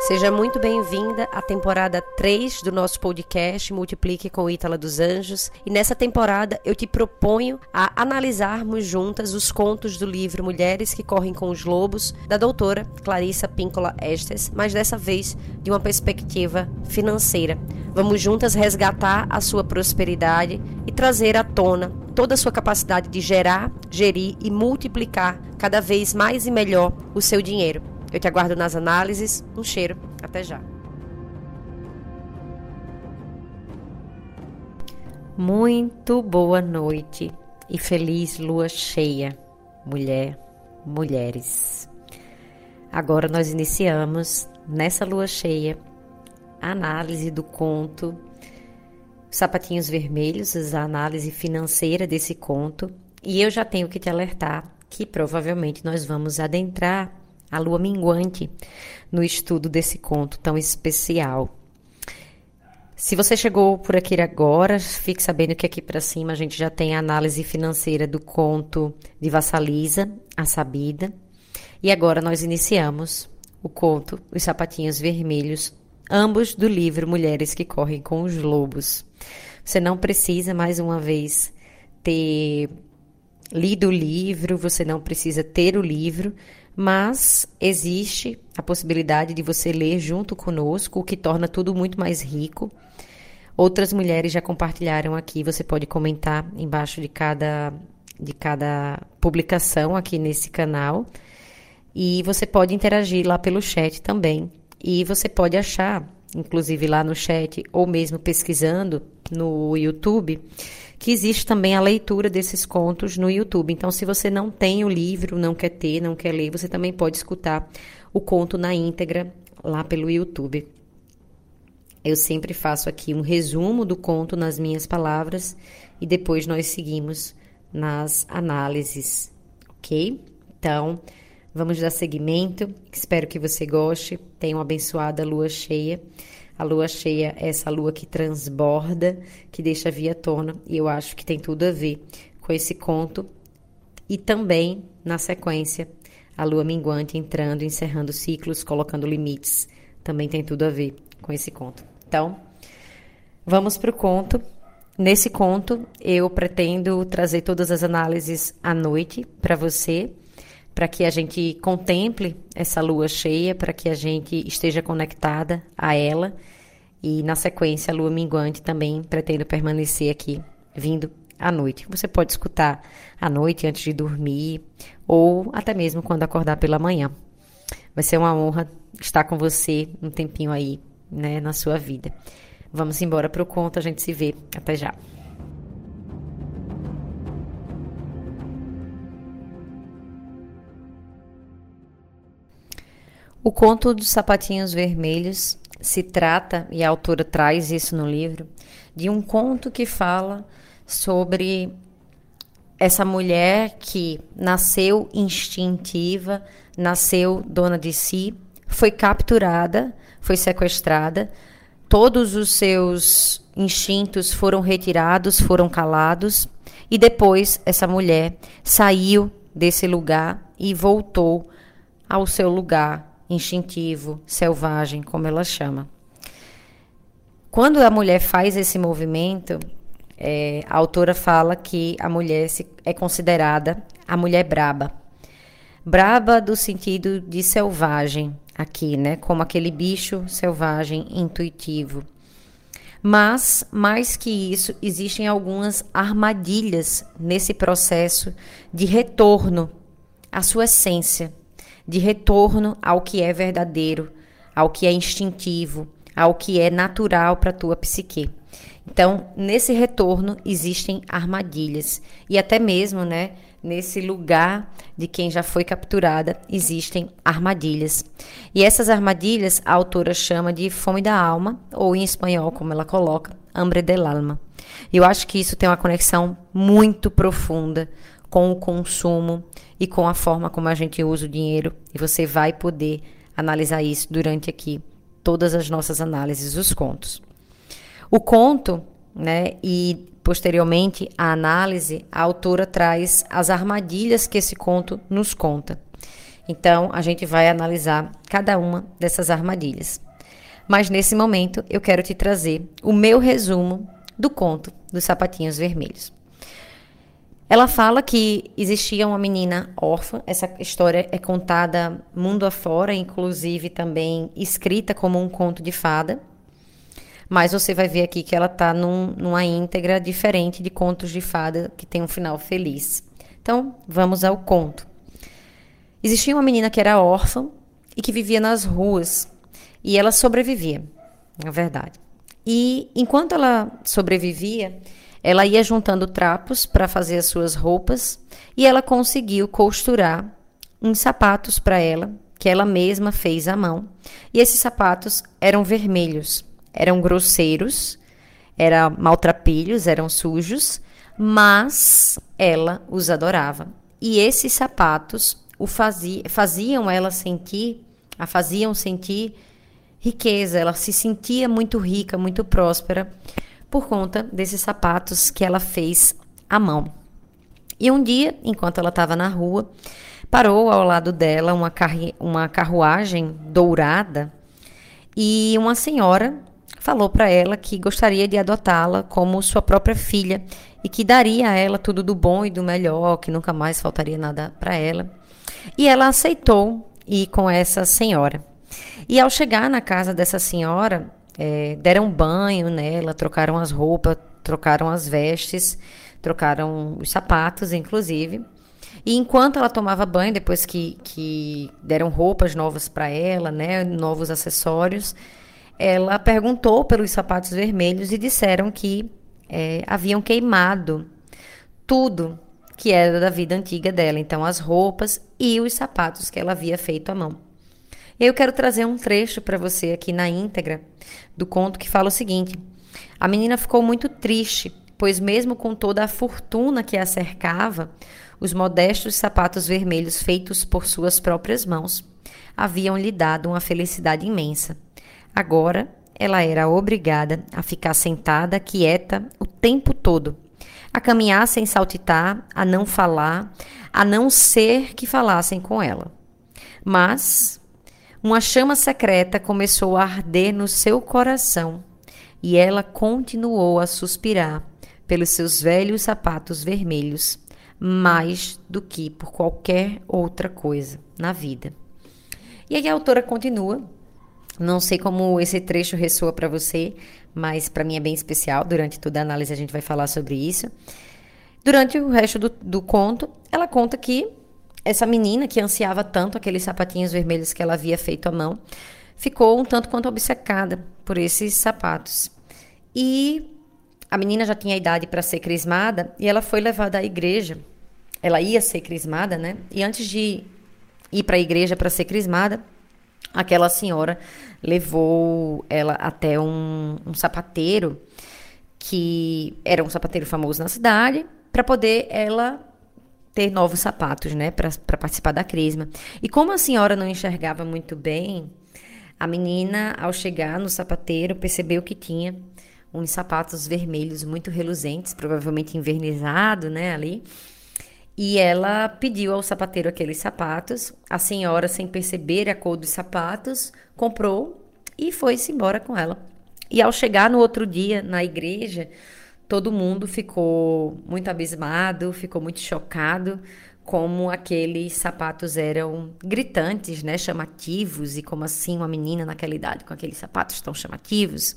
Seja muito bem-vinda à temporada 3 do nosso podcast Multiplique com Ítala dos Anjos. E nessa temporada eu te proponho a analisarmos juntas os contos do livro Mulheres que Correm com os Lobos, da doutora Clarissa Píncola Estes, mas dessa vez de uma perspectiva financeira. Vamos juntas resgatar a sua prosperidade e trazer à tona toda a sua capacidade de gerar, gerir e multiplicar cada vez mais e melhor o seu dinheiro. Eu te aguardo nas análises. Um cheiro. Até já. Muito boa noite e feliz lua cheia, mulher, mulheres. Agora nós iniciamos nessa lua cheia a análise do conto Sapatinhos Vermelhos, a análise financeira desse conto, e eu já tenho que te alertar que provavelmente nós vamos adentrar a lua minguante, no estudo desse conto tão especial. Se você chegou por aqui agora, fique sabendo que aqui para cima a gente já tem a análise financeira do conto de Vassalisa, a Sabida. E agora nós iniciamos o conto Os Sapatinhos Vermelhos, ambos do livro Mulheres que Correm com os Lobos. Você não precisa, mais uma vez, ter lido o livro, você não precisa ter o livro, mas existe a possibilidade de você ler junto conosco, o que torna tudo muito mais rico. Outras mulheres já compartilharam aqui, você pode comentar embaixo de cada de cada publicação aqui nesse canal. E você pode interagir lá pelo chat também. E você pode achar, inclusive lá no chat ou mesmo pesquisando no YouTube, que existe também a leitura desses contos no YouTube. Então, se você não tem o livro, não quer ter, não quer ler, você também pode escutar o conto na íntegra lá pelo YouTube. Eu sempre faço aqui um resumo do conto nas minhas palavras e depois nós seguimos nas análises, ok? Então, vamos dar seguimento. Espero que você goste. Tenha uma abençoada lua cheia. A lua cheia é essa lua que transborda, que deixa via tona, e eu acho que tem tudo a ver com esse conto. E também, na sequência, a lua minguante entrando, encerrando ciclos, colocando limites, também tem tudo a ver com esse conto. Então, vamos para o conto. Nesse conto, eu pretendo trazer todas as análises à noite para você, para que a gente contemple essa lua cheia, para que a gente esteja conectada a ela. E na sequência, a lua minguante também pretendo permanecer aqui, vindo à noite. Você pode escutar à noite antes de dormir ou até mesmo quando acordar pela manhã. Vai ser uma honra estar com você um tempinho aí, né, na sua vida. Vamos embora para o conto, a gente se vê. Até já. O conto dos sapatinhos vermelhos se trata, e a autora traz isso no livro, de um conto que fala sobre essa mulher que nasceu instintiva, nasceu dona de si, foi capturada, foi sequestrada, todos os seus instintos foram retirados, foram calados, e depois essa mulher saiu desse lugar e voltou ao seu lugar instintivo, selvagem, como ela chama. Quando a mulher faz esse movimento, é, a autora fala que a mulher se, é considerada a mulher braba. Braba do sentido de selvagem, aqui, né? Como aquele bicho selvagem intuitivo. Mas, mais que isso, existem algumas armadilhas nesse processo de retorno à sua essência de retorno ao que é verdadeiro, ao que é instintivo, ao que é natural para a tua psique. Então, nesse retorno existem armadilhas e até mesmo, né, nesse lugar de quem já foi capturada existem armadilhas. E essas armadilhas a autora chama de fome da alma, ou em espanhol, como ela coloca, hambre del alma. Eu acho que isso tem uma conexão muito profunda com o consumo e com a forma como a gente usa o dinheiro. E você vai poder analisar isso durante aqui todas as nossas análises dos contos. O conto, né, e posteriormente a análise, a autora traz as armadilhas que esse conto nos conta. Então, a gente vai analisar cada uma dessas armadilhas. Mas nesse momento, eu quero te trazer o meu resumo do conto dos sapatinhos vermelhos. Ela fala que existia uma menina órfã. Essa história é contada mundo afora, inclusive também escrita como um conto de fada. Mas você vai ver aqui que ela está num, numa íntegra diferente de contos de fada que tem um final feliz. Então, vamos ao conto. Existia uma menina que era órfã e que vivia nas ruas. E ela sobrevivia, na verdade. E enquanto ela sobrevivia, ela ia juntando trapos para fazer as suas roupas e ela conseguiu costurar uns sapatos para ela, que ela mesma fez à mão. E esses sapatos eram vermelhos, eram grosseiros, eram maltrapilhos, eram sujos, mas ela os adorava. E esses sapatos o fazia, faziam ela sentir, a faziam sentir riqueza, ela se sentia muito rica, muito próspera por conta desses sapatos que ela fez à mão. E um dia, enquanto ela estava na rua, parou ao lado dela uma, uma carruagem dourada e uma senhora falou para ela que gostaria de adotá-la como sua própria filha e que daria a ela tudo do bom e do melhor, que nunca mais faltaria nada para ela. E ela aceitou ir com essa senhora. E ao chegar na casa dessa senhora, é, deram banho nela, trocaram as roupas, trocaram as vestes, trocaram os sapatos, inclusive. E enquanto ela tomava banho, depois que, que deram roupas novas para ela, né, novos acessórios, ela perguntou pelos sapatos vermelhos e disseram que é, haviam queimado tudo que era da vida antiga dela, então as roupas e os sapatos que ela havia feito à mão. Eu quero trazer um trecho para você aqui na íntegra do conto que fala o seguinte: A menina ficou muito triste, pois, mesmo com toda a fortuna que a cercava, os modestos sapatos vermelhos feitos por suas próprias mãos haviam lhe dado uma felicidade imensa. Agora ela era obrigada a ficar sentada, quieta, o tempo todo, a caminhar sem saltitar, a não falar, a não ser que falassem com ela. Mas uma chama secreta começou a arder no seu coração e ela continuou a suspirar pelos seus velhos sapatos vermelhos mais do que por qualquer outra coisa na vida. E aí a autora continua. Não sei como esse trecho ressoa para você, mas para mim é bem especial. Durante toda a análise a gente vai falar sobre isso. Durante o resto do, do conto, ela conta que essa menina que ansiava tanto aqueles sapatinhos vermelhos que ela havia feito à mão, ficou um tanto quanto obcecada por esses sapatos. E a menina já tinha idade para ser crismada e ela foi levada à igreja. Ela ia ser crismada, né? E antes de ir para a igreja para ser crismada, aquela senhora levou ela até um, um sapateiro que era um sapateiro famoso na cidade para poder ela ter novos sapatos, né, para participar da crisma. E como a senhora não enxergava muito bem, a menina, ao chegar no sapateiro, percebeu que tinha uns sapatos vermelhos muito reluzentes, provavelmente envernizado, né, ali. E ela pediu ao sapateiro aqueles sapatos. A senhora, sem perceber a cor dos sapatos, comprou e foi-se embora com ela. E ao chegar no outro dia na igreja, todo mundo ficou muito abismado, ficou muito chocado como aqueles sapatos eram gritantes, né, chamativos e como assim uma menina naquela idade com aqueles sapatos tão chamativos.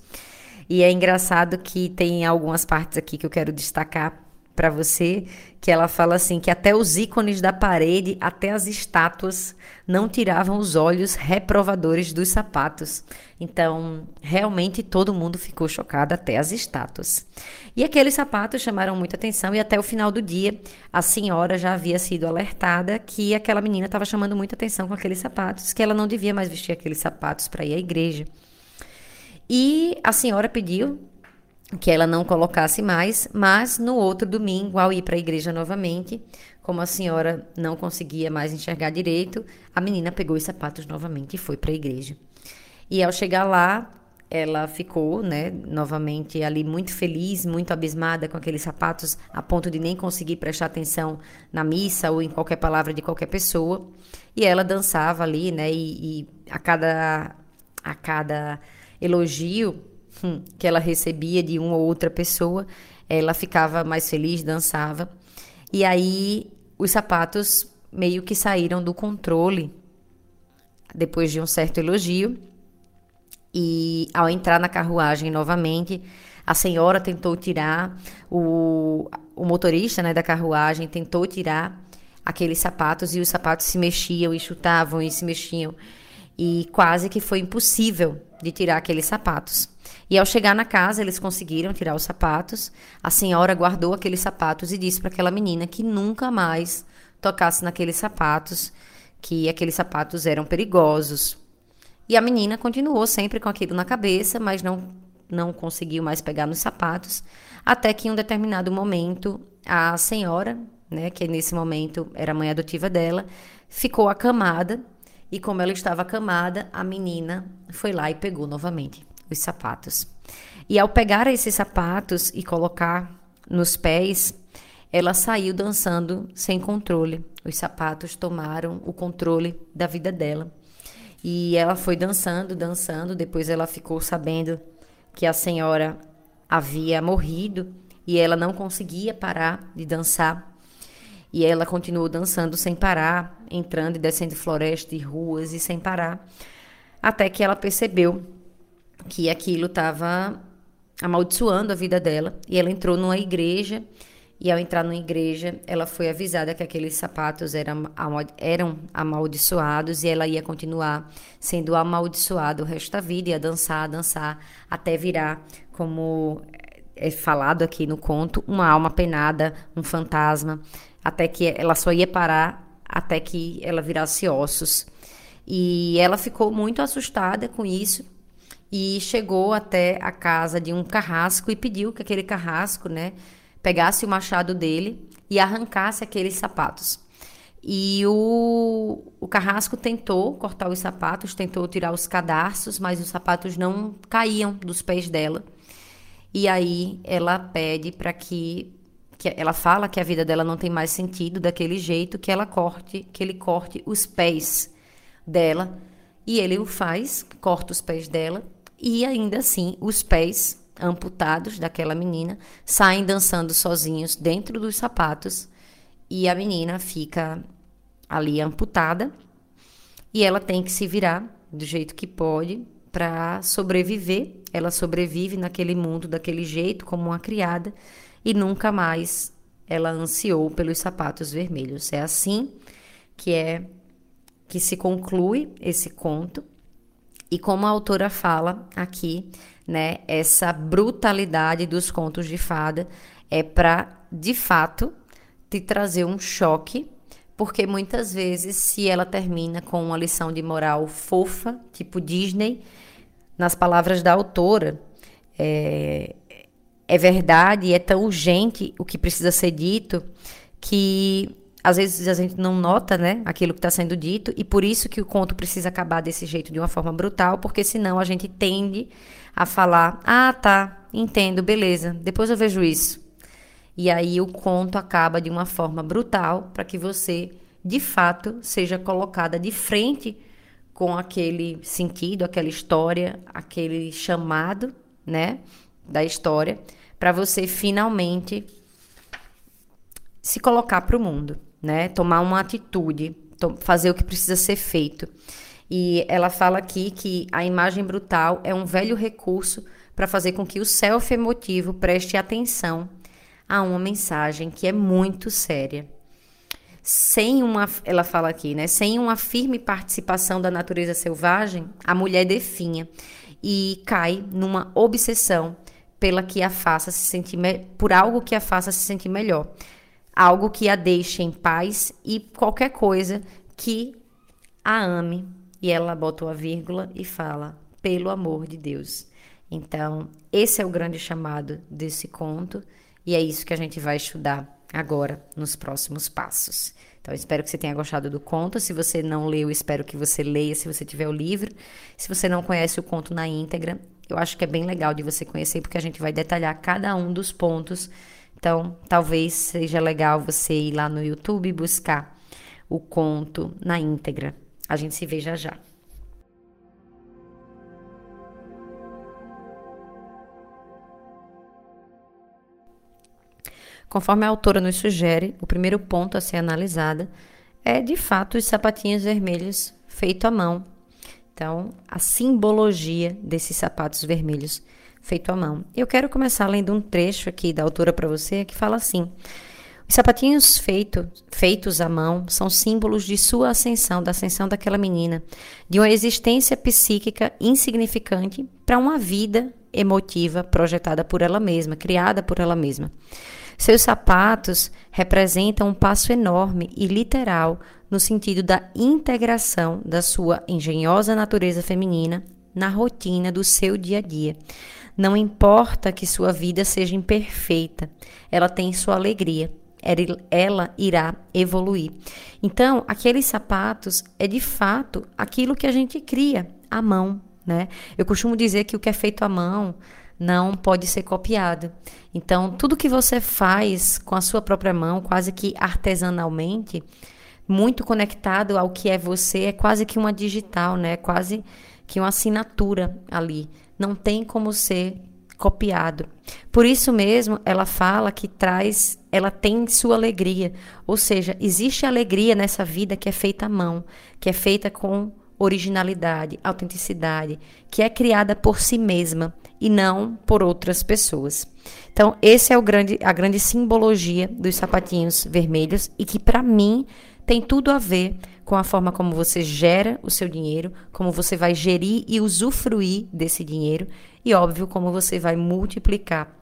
E é engraçado que tem algumas partes aqui que eu quero destacar para você, que ela fala assim que até os ícones da parede, até as estátuas não tiravam os olhos reprovadores dos sapatos. Então, realmente todo mundo ficou chocado, até as estátuas. E aqueles sapatos chamaram muita atenção e até o final do dia a senhora já havia sido alertada que aquela menina estava chamando muita atenção com aqueles sapatos, que ela não devia mais vestir aqueles sapatos para ir à igreja. E a senhora pediu que ela não colocasse mais, mas no outro domingo, ao ir para a igreja novamente, como a senhora não conseguia mais enxergar direito, a menina pegou os sapatos novamente e foi para a igreja. E ao chegar lá, ela ficou, né, novamente ali muito feliz, muito abismada com aqueles sapatos, a ponto de nem conseguir prestar atenção na missa ou em qualquer palavra de qualquer pessoa. E ela dançava ali, né, e, e a cada a cada elogio que ela recebia de uma ou outra pessoa, ela ficava mais feliz, dançava. E aí os sapatos meio que saíram do controle depois de um certo elogio e ao entrar na carruagem novamente, a senhora tentou tirar, o, o motorista né, da carruagem tentou tirar aqueles sapatos e os sapatos se mexiam e chutavam e se mexiam. E quase que foi impossível de tirar aqueles sapatos. E ao chegar na casa, eles conseguiram tirar os sapatos. A senhora guardou aqueles sapatos e disse para aquela menina que nunca mais tocasse naqueles sapatos, que aqueles sapatos eram perigosos. E a menina continuou sempre com aquilo na cabeça, mas não, não conseguiu mais pegar nos sapatos, até que em um determinado momento a senhora, né, que nesse momento era mãe adotiva dela, ficou acamada e como ela estava acamada, a menina foi lá e pegou novamente os sapatos. E ao pegar esses sapatos e colocar nos pés, ela saiu dançando sem controle. Os sapatos tomaram o controle da vida dela. E ela foi dançando, dançando. Depois ela ficou sabendo que a senhora havia morrido e ela não conseguia parar de dançar. E ela continuou dançando sem parar, entrando e descendo floresta e ruas e sem parar, até que ela percebeu que aquilo estava amaldiçoando a vida dela e ela entrou numa igreja e ao entrar na igreja, ela foi avisada que aqueles sapatos eram, eram amaldiçoados e ela ia continuar sendo amaldiçoada o resto da vida, ia dançar, dançar, até virar, como é falado aqui no conto, uma alma penada, um fantasma, até que ela só ia parar até que ela virasse ossos. E ela ficou muito assustada com isso e chegou até a casa de um carrasco e pediu que aquele carrasco, né, pegasse o machado dele e arrancasse aqueles sapatos. E o, o carrasco tentou cortar os sapatos, tentou tirar os cadarços, mas os sapatos não caíam dos pés dela. E aí ela pede para que, que ela fala que a vida dela não tem mais sentido daquele jeito, que ela corte, que ele corte os pés dela. E ele o faz, corta os pés dela e ainda assim os pés amputados daquela menina saem dançando sozinhos dentro dos sapatos e a menina fica ali amputada e ela tem que se virar do jeito que pode para sobreviver. Ela sobrevive naquele mundo daquele jeito como uma criada e nunca mais ela ansiou pelos sapatos vermelhos. É assim que é que se conclui esse conto. E como a autora fala aqui, né? Essa brutalidade dos contos de fada é para, de fato, te trazer um choque, porque muitas vezes, se ela termina com uma lição de moral fofa, tipo Disney, nas palavras da autora, é, é verdade é tão urgente o que precisa ser dito que às vezes a gente não nota, né, aquilo que está sendo dito e por isso que o conto precisa acabar desse jeito de uma forma brutal, porque senão a gente tende a falar: ah, tá, entendo, beleza, depois eu vejo isso. E aí o conto acaba de uma forma brutal para que você, de fato, seja colocada de frente com aquele sentido, aquela história, aquele chamado, né, da história, para você finalmente se colocar para o mundo, né, tomar uma atitude, fazer o que precisa ser feito. E ela fala aqui que a imagem brutal é um velho recurso para fazer com que o self emotivo preste atenção a uma mensagem que é muito séria. Sem uma, ela fala aqui, né? Sem uma firme participação da natureza selvagem, a mulher definha e cai numa obsessão pela que a faça se sentir por algo que a faça se sentir melhor, algo que a deixe em paz e qualquer coisa que a ame e ela bota uma vírgula e fala: pelo amor de Deus. Então, esse é o grande chamado desse conto e é isso que a gente vai estudar agora nos próximos passos. Então, espero que você tenha gostado do conto. Se você não leu, espero que você leia se você tiver o livro. Se você não conhece o conto na íntegra, eu acho que é bem legal de você conhecer, porque a gente vai detalhar cada um dos pontos. Então, talvez seja legal você ir lá no YouTube buscar o conto na íntegra. A gente se vê já já. Conforme a autora nos sugere, o primeiro ponto a ser analisado é de fato os sapatinhos vermelhos feito à mão. Então, a simbologia desses sapatos vermelhos feito à mão. Eu quero começar lendo um trecho aqui da autora para você que fala assim: Os sapatinhos feito, feitos à mão são símbolos de sua ascensão, da ascensão daquela menina, de uma existência psíquica insignificante para uma vida emotiva projetada por ela mesma, criada por ela mesma. Seus sapatos representam um passo enorme e literal no sentido da integração da sua engenhosa natureza feminina na rotina do seu dia a dia. Não importa que sua vida seja imperfeita, ela tem sua alegria. Ela irá evoluir. Então, aqueles sapatos é de fato aquilo que a gente cria à mão, né? Eu costumo dizer que o que é feito à mão não pode ser copiado. Então, tudo que você faz com a sua própria mão, quase que artesanalmente, muito conectado ao que é você, é quase que uma digital, né? Quase que uma assinatura ali. Não tem como ser copiado. Por isso mesmo, ela fala que traz, ela tem sua alegria. Ou seja, existe alegria nessa vida que é feita à mão, que é feita com originalidade, autenticidade, que é criada por si mesma e não por outras pessoas. Então, esse é o grande, a grande simbologia dos sapatinhos vermelhos e que para mim tem tudo a ver com a forma como você gera o seu dinheiro, como você vai gerir e usufruir desse dinheiro e óbvio como você vai multiplicar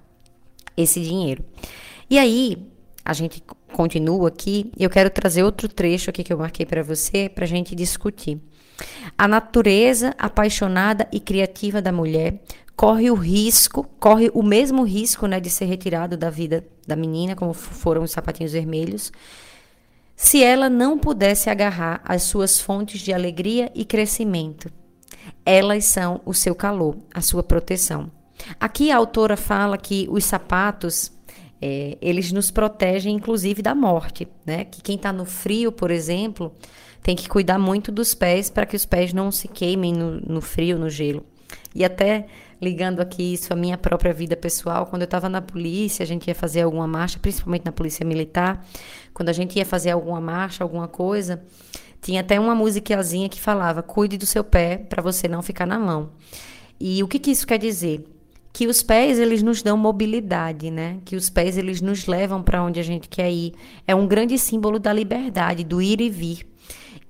esse dinheiro. E aí, a gente continua aqui, eu quero trazer outro trecho aqui que eu marquei para você para a gente discutir. A natureza apaixonada e criativa da mulher corre o risco, corre o mesmo risco, né, de ser retirado da vida da menina, como foram os sapatinhos vermelhos, se ela não pudesse agarrar as suas fontes de alegria e crescimento. Elas são o seu calor, a sua proteção. Aqui a autora fala que os sapatos é, eles nos protegem, inclusive, da morte, né? Que quem está no frio, por exemplo, tem que cuidar muito dos pés para que os pés não se queimem no, no frio, no gelo. E até ligando aqui isso à minha própria vida pessoal, quando eu estava na polícia, a gente ia fazer alguma marcha, principalmente na polícia militar, quando a gente ia fazer alguma marcha, alguma coisa, tinha até uma musiquinhazinha que falava: "Cuide do seu pé para você não ficar na mão". E o que, que isso quer dizer? Que os pés eles nos dão mobilidade, né? Que os pés eles nos levam para onde a gente quer ir. É um grande símbolo da liberdade, do ir e vir.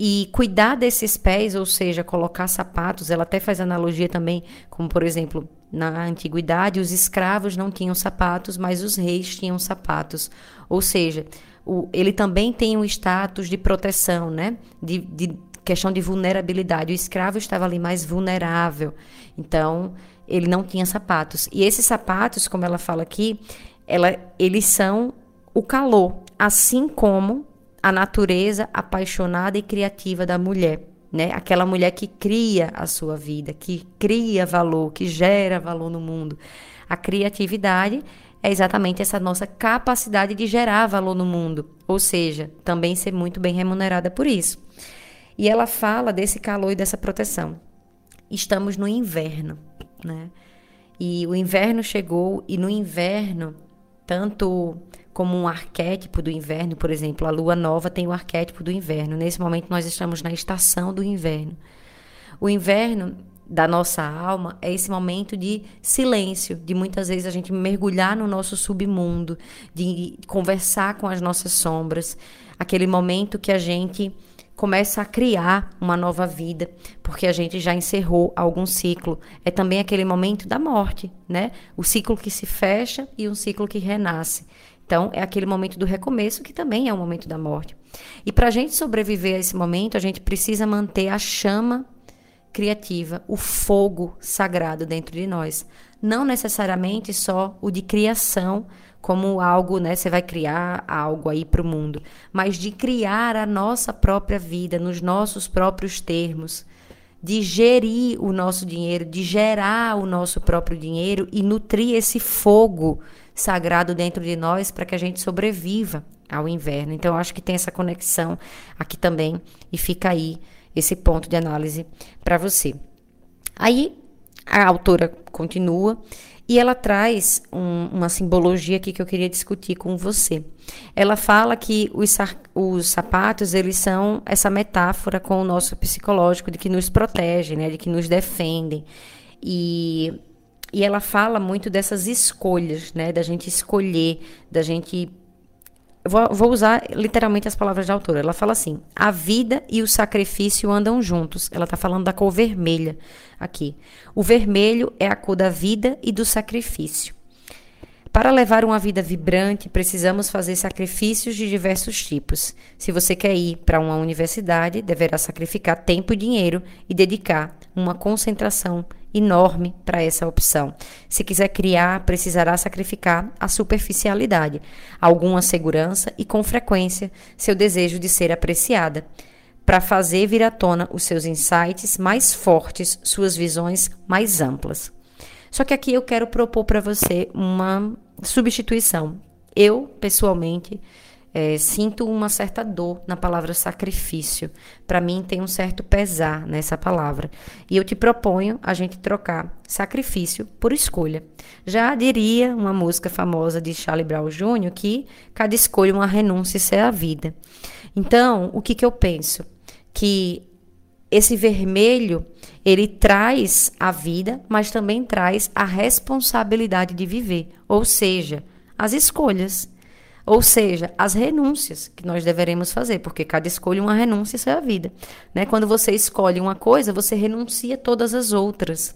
E cuidar desses pés, ou seja, colocar sapatos, ela até faz analogia também, como por exemplo, na antiguidade, os escravos não tinham sapatos, mas os reis tinham sapatos. Ou seja, o, ele também tem um status de proteção, né? De, de questão de vulnerabilidade. O escravo estava ali mais vulnerável. Então, ele não tinha sapatos. E esses sapatos, como ela fala aqui, ela, eles são o calor, assim como a natureza apaixonada e criativa da mulher, né? Aquela mulher que cria a sua vida, que cria valor, que gera valor no mundo. A criatividade é exatamente essa nossa capacidade de gerar valor no mundo, ou seja, também ser muito bem remunerada por isso. E ela fala desse calor e dessa proteção. Estamos no inverno, né? E o inverno chegou e no inverno, tanto como um arquétipo do inverno, por exemplo, a lua nova tem o arquétipo do inverno. Nesse momento nós estamos na estação do inverno. O inverno da nossa alma é esse momento de silêncio, de muitas vezes a gente mergulhar no nosso submundo, de conversar com as nossas sombras, aquele momento que a gente começa a criar uma nova vida, porque a gente já encerrou algum ciclo. É também aquele momento da morte, né? O ciclo que se fecha e um ciclo que renasce. Então, é aquele momento do recomeço que também é o momento da morte. E para a gente sobreviver a esse momento, a gente precisa manter a chama criativa, o fogo sagrado dentro de nós. Não necessariamente só o de criação, como algo, né? Você vai criar algo aí para o mundo, mas de criar a nossa própria vida nos nossos próprios termos, de gerir o nosso dinheiro, de gerar o nosso próprio dinheiro e nutrir esse fogo sagrado dentro de nós para que a gente sobreviva ao inverno. Então, acho que tem essa conexão aqui também e fica aí esse ponto de análise para você. Aí a autora continua e ela traz um, uma simbologia aqui que eu queria discutir com você. Ela fala que os, os, sapatos eles são essa metáfora com o nosso psicológico de que nos protege, né, de que nos defendem. E, e ela fala muito dessas escolhas, né, da gente escolher, da gente Vou, vou, usar literalmente as palavras da autora. Ela fala assim: a vida e o sacrifício andam juntos. Ela está falando da cor vermelha aqui. O vermelho é a cor da vida e do sacrifício. Para levar uma vida vibrante, precisamos fazer sacrifícios de diversos tipos. Se você quer ir para uma universidade, deverá sacrificar tempo e dinheiro e dedicar uma concentração enorme para essa opção. Se quiser criar, precisará sacrificar a superficialidade, alguma segurança e, com frequência, seu desejo de ser apreciada, para fazer vir à tona os seus insights mais fortes, suas visões mais amplas. Só que aqui eu quero propor para você uma substituição. Eu, pessoalmente, é, sinto uma certa dor na palavra sacrifício. Para mim, tem um certo pesar nessa palavra. E eu te proponho a gente trocar sacrifício por escolha. Já diria uma música famosa de Charlie Brown Jr. que cada escolha uma renúncia isso é a vida. Então, o que, que eu penso? Que esse vermelho ele traz a vida, mas também traz a responsabilidade de viver, ou seja, as escolhas, ou seja, as renúncias que nós deveremos fazer, porque cada escolha uma renúncia, isso é a vida. Né? Quando você escolhe uma coisa, você renuncia todas as outras.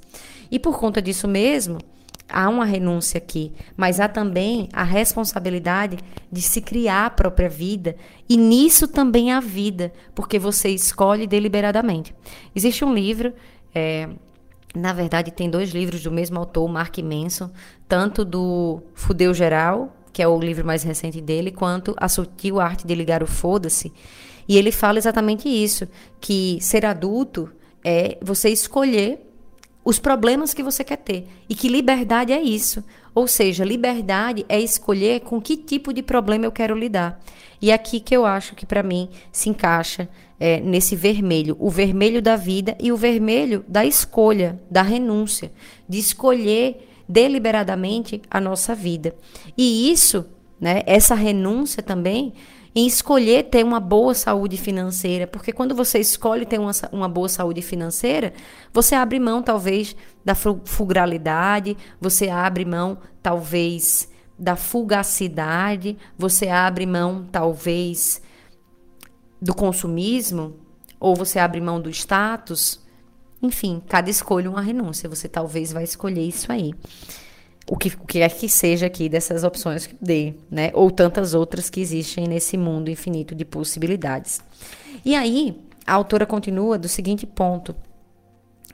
E por conta disso mesmo, há uma renúncia aqui, mas há também a responsabilidade de se criar a própria vida, e nisso também há vida, porque você escolhe deliberadamente. Existe um livro, é, na verdade, tem dois livros do mesmo autor, Mark Manson, tanto do Fudeu Geral, que é o livro mais recente dele, quanto A Sutil Arte de Ligar o Foda-se. E ele fala exatamente isso, que ser adulto é você escolher os problemas que você quer ter. E que liberdade é isso. Ou seja, liberdade é escolher com que tipo de problema eu quero lidar. E é aqui que eu acho que para mim se encaixa é, nesse vermelho, o vermelho da vida e o vermelho da escolha, da renúncia, de escolher deliberadamente a nossa vida. E isso, né, essa renúncia também em escolher ter uma boa saúde financeira, porque quando você escolhe ter uma, uma boa saúde financeira, você abre mão, talvez, da fugralidade, você abre mão, talvez, da fugacidade, você abre mão, talvez, do consumismo, ou você abre mão do status. Enfim, cada escolha uma renúncia. Você talvez vai escolher isso aí o que, o que é que seja aqui dessas opções que dê, né? Ou tantas outras que existem nesse mundo infinito de possibilidades. E aí, a autora continua do seguinte ponto,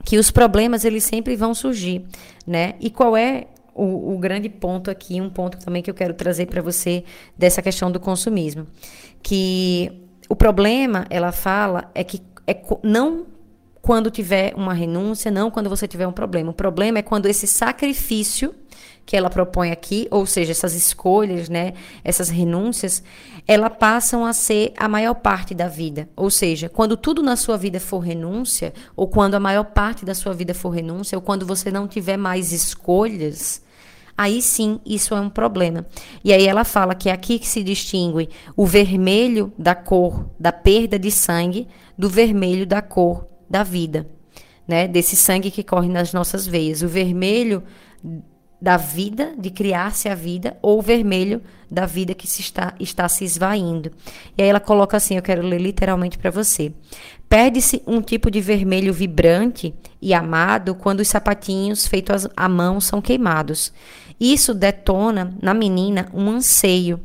que os problemas eles sempre vão surgir, né? E qual é o, o grande ponto aqui, um ponto também que eu quero trazer para você dessa questão do consumismo, que o problema, ela fala, é que é não quando tiver uma renúncia, não quando você tiver um problema. O problema é quando esse sacrifício que ela propõe aqui, ou seja, essas escolhas, né, essas renúncias, elas passam a ser a maior parte da vida. Ou seja, quando tudo na sua vida for renúncia, ou quando a maior parte da sua vida for renúncia, ou quando você não tiver mais escolhas, aí sim isso é um problema. E aí ela fala que é aqui que se distingue o vermelho da cor da perda de sangue do vermelho da cor da vida, né? Desse sangue que corre nas nossas veias. O vermelho da vida, de criar-se a vida, ou o vermelho da vida que se está, está se esvaindo. E aí ela coloca assim, eu quero ler literalmente para você. Perde-se um tipo de vermelho vibrante e amado quando os sapatinhos feitos à mão são queimados. Isso detona na menina um anseio,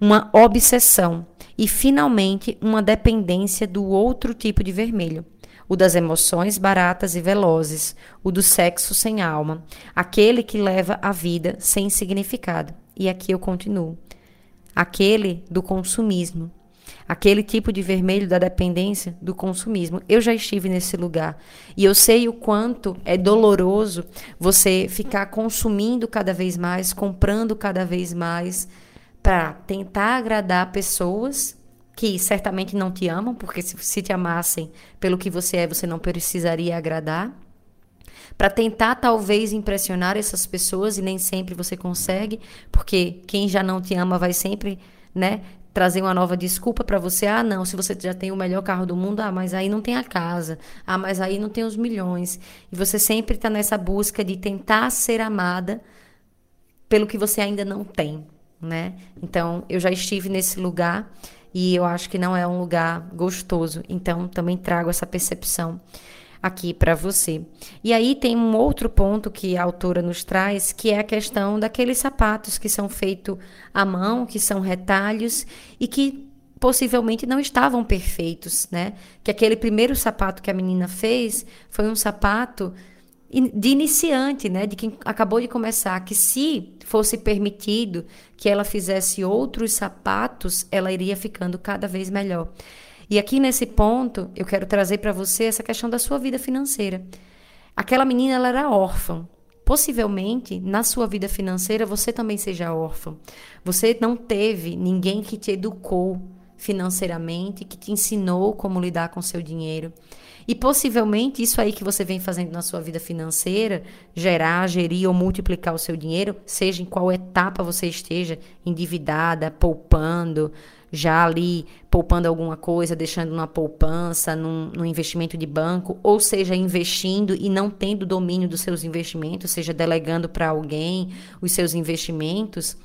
uma obsessão e, finalmente, uma dependência do outro tipo de vermelho o das emoções baratas e velozes, o do sexo sem alma, aquele que leva a vida sem significado. E aqui eu continuo. Aquele do consumismo, aquele tipo de vermelho da dependência do consumismo. Eu já estive nesse lugar e eu sei o quanto é doloroso você ficar consumindo cada vez mais, comprando cada vez mais para tentar agradar pessoas que certamente não te amam, porque se, se te amassem pelo que você é, você não precisaria agradar para tentar talvez impressionar essas pessoas e nem sempre você consegue, porque quem já não te ama vai sempre, né, trazer uma nova desculpa para você. Ah, não, se você já tem o melhor carro do mundo, ah, mas aí não tem a casa. Ah, mas aí não tem os milhões. E você sempre está nessa busca de tentar ser amada pelo que você ainda não tem, né? Então, eu já estive nesse lugar e eu acho que não é um lugar gostoso. Então, também trago essa percepção aqui para você. E aí tem um outro ponto que a autora nos traz, que é a questão daqueles sapatos que são feitos à mão, que são retalhos e que possivelmente não estavam perfeitos, né? Que aquele primeiro sapato que a menina fez foi um sapato de iniciante, né, de quem acabou de começar, que se fosse permitido que ela fizesse outros sapatos, ela iria ficando cada vez melhor. E aqui nesse ponto, eu quero trazer para você essa questão da sua vida financeira. Aquela menina ela era órfã. Possivelmente, na sua vida financeira, você também seja órfã. Você não teve ninguém que te educou financeiramente, que te ensinou como lidar com seu dinheiro. E possivelmente isso aí que você vem fazendo na sua vida financeira, gerar, gerir ou multiplicar o seu dinheiro, seja em qual etapa você esteja, endividada, poupando, já ali poupando alguma coisa, deixando numa poupança, num, num, investimento de banco, ou seja, investindo e não tendo domínio dos seus investimentos, seja delegando para alguém os seus investimentos.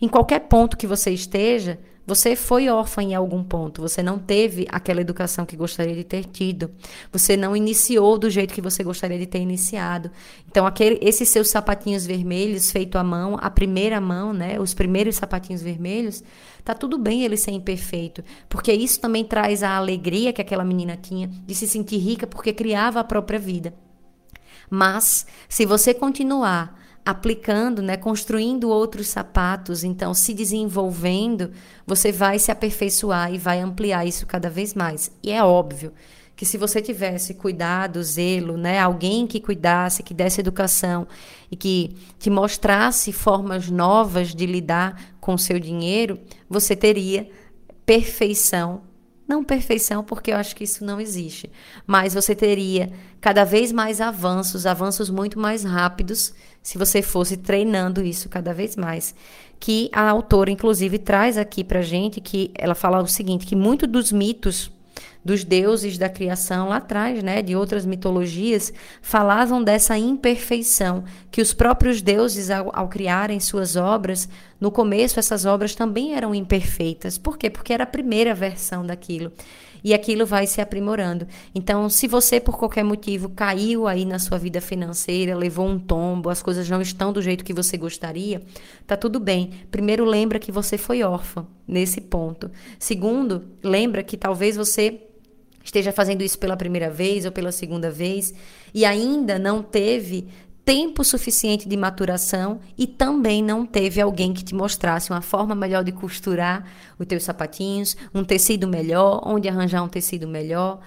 Em qualquer ponto que você esteja, você foi órfã em algum ponto, você não teve aquela educação que gostaria de ter tido. Você não iniciou do jeito que você gostaria de ter iniciado. Então, aquele, esses seus sapatinhos vermelhos feito à mão, a primeira mão, né, os primeiros sapatinhos vermelhos, tá tudo bem ele ser imperfeito, porque isso também traz a alegria que aquela menina tinha de se sentir rica porque criava a própria vida. Mas, se você continuar aplicando, né, construindo outros sapatos, então se desenvolvendo, você vai se aperfeiçoar e vai ampliar isso cada vez mais. E é óbvio que se você tivesse cuidado, zelo, né, alguém que cuidasse, que desse educação e que te mostrasse formas novas de lidar com seu dinheiro, você teria perfeição não perfeição, porque eu acho que isso não existe. Mas você teria cada vez mais avanços, avanços muito mais rápidos, se você fosse treinando isso cada vez mais. Que a autora, inclusive, traz aqui pra gente que ela fala o seguinte: que muito dos mitos dos deuses da criação lá atrás, né, de outras mitologias, falavam dessa imperfeição, que os próprios deuses, ao, ao criarem suas obras, no começo essas obras também eram imperfeitas. Por quê? Porque era a primeira versão daquilo e aquilo vai se aprimorando. Então, se você por qualquer motivo caiu aí na sua vida financeira, levou um tombo, as coisas não estão do jeito que você gostaria, tá tudo bem. Primeiro, lembra que você foi órfã nesse ponto. Segundo, lembra que talvez você esteja fazendo isso pela primeira vez ou pela segunda vez e ainda não teve tempo suficiente de maturação e também não teve alguém que te mostrasse uma forma melhor de costurar os teus sapatinhos, um tecido melhor, onde arranjar um tecido melhor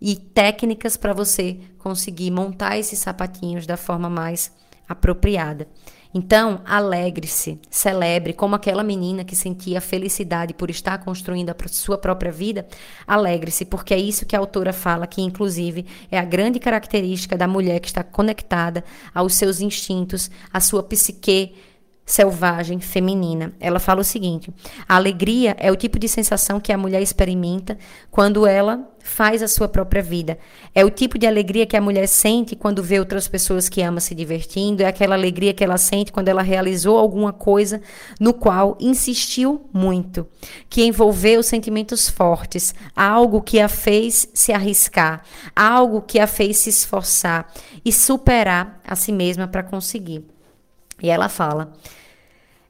e técnicas para você conseguir montar esses sapatinhos da forma mais apropriada. Então, alegre-se, celebre como aquela menina que sentia felicidade por estar construindo a sua própria vida. Alegre-se, porque é isso que a autora fala, que inclusive é a grande característica da mulher que está conectada aos seus instintos, à sua psique selvagem feminina. Ela fala o seguinte: a alegria é o tipo de sensação que a mulher experimenta quando ela faz a sua própria vida. É o tipo de alegria que a mulher sente quando vê outras pessoas que ama se divertindo, é aquela alegria que ela sente quando ela realizou alguma coisa no qual insistiu muito, que envolveu sentimentos fortes, algo que a fez se arriscar, algo que a fez se esforçar e superar a si mesma para conseguir. E ela fala: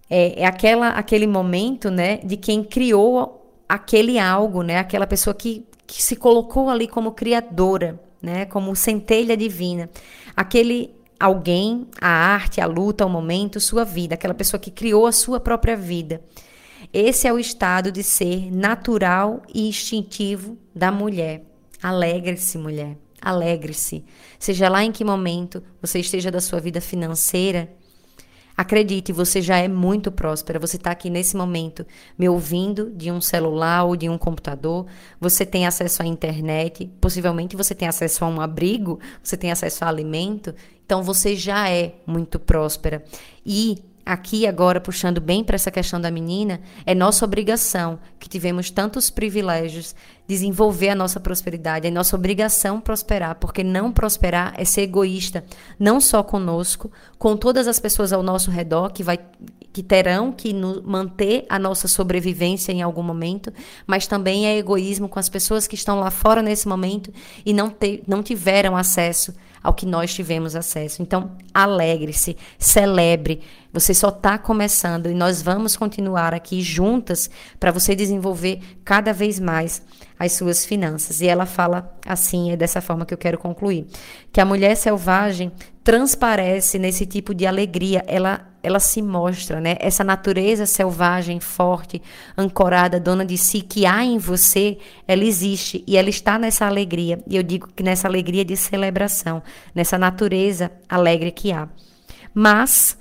é, é aquela, aquele momento, né, de quem criou aquele algo, né, aquela pessoa que, que se colocou ali como criadora, né, como centelha divina, aquele alguém, a arte, a luta, o momento, sua vida, aquela pessoa que criou a sua própria vida. Esse é o estado de ser natural e instintivo da mulher. Alegre-se, mulher. Alegre-se. Seja lá em que momento você esteja da sua vida financeira, Acredite, você já é muito próspera. Você está aqui nesse momento me ouvindo de um celular ou de um computador. Você tem acesso à internet. Possivelmente você tem acesso a um abrigo. Você tem acesso a alimento. Então você já é muito próspera. E aqui agora puxando bem para essa questão da menina, é nossa obrigação, que tivemos tantos privilégios, desenvolver a nossa prosperidade, é nossa obrigação prosperar, porque não prosperar é ser egoísta, não só conosco, com todas as pessoas ao nosso redor que vai que terão que manter a nossa sobrevivência em algum momento, mas também é egoísmo com as pessoas que estão lá fora nesse momento e não, te, não tiveram acesso ao que nós tivemos acesso. Então, alegre-se, celebre. Você só está começando e nós vamos continuar aqui juntas para você desenvolver cada vez mais as suas finanças. E ela fala assim, é dessa forma que eu quero concluir, que a mulher selvagem transparece nesse tipo de alegria, ela ela se mostra, né? Essa natureza selvagem, forte, ancorada, dona de si que há em você, ela existe e ela está nessa alegria. E eu digo que nessa alegria de celebração, nessa natureza alegre que há. Mas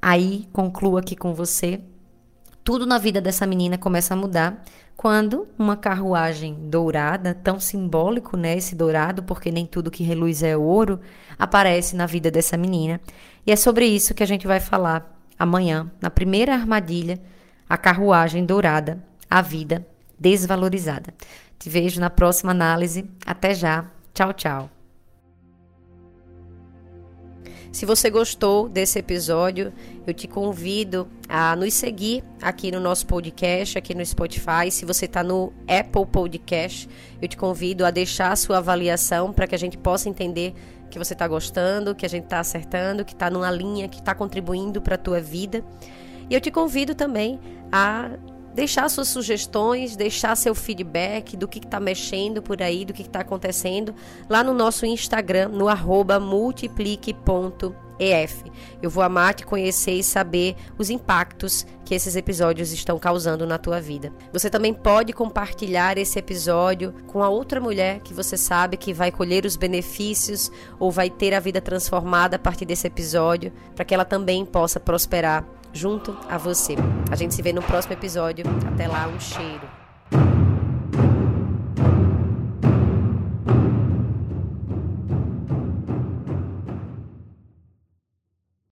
aí concluo aqui com você, tudo na vida dessa menina começa a mudar quando uma carruagem dourada, tão simbólico, né, esse dourado, porque nem tudo que reluz é ouro, aparece na vida dessa menina. E é sobre isso que a gente vai falar amanhã, na primeira armadilha, a carruagem dourada, a vida desvalorizada. Te vejo na próxima análise. Até já. Tchau, tchau. Se você gostou desse episódio, eu te convido a nos seguir aqui no nosso podcast, aqui no Spotify. Se você está no Apple Podcast, eu te convido a deixar a sua avaliação para que a gente possa entender que você está gostando, que a gente está acertando, que está numa linha que está contribuindo para a tua vida. E eu te convido também a deixar suas sugestões, deixar seu feedback do que está mexendo por aí, do que está acontecendo lá no nosso Instagram, no arroba multiplique.ef. Eu vou amar te conhecer e saber os impactos que esses episódios estão causando na tua vida. Você também pode compartilhar esse episódio com a outra mulher que você sabe que vai colher os benefícios ou vai ter a vida transformada a partir desse episódio, para que ela também possa prosperar junto a você. A gente se vê no próximo episódio. Até lá, um cheiro.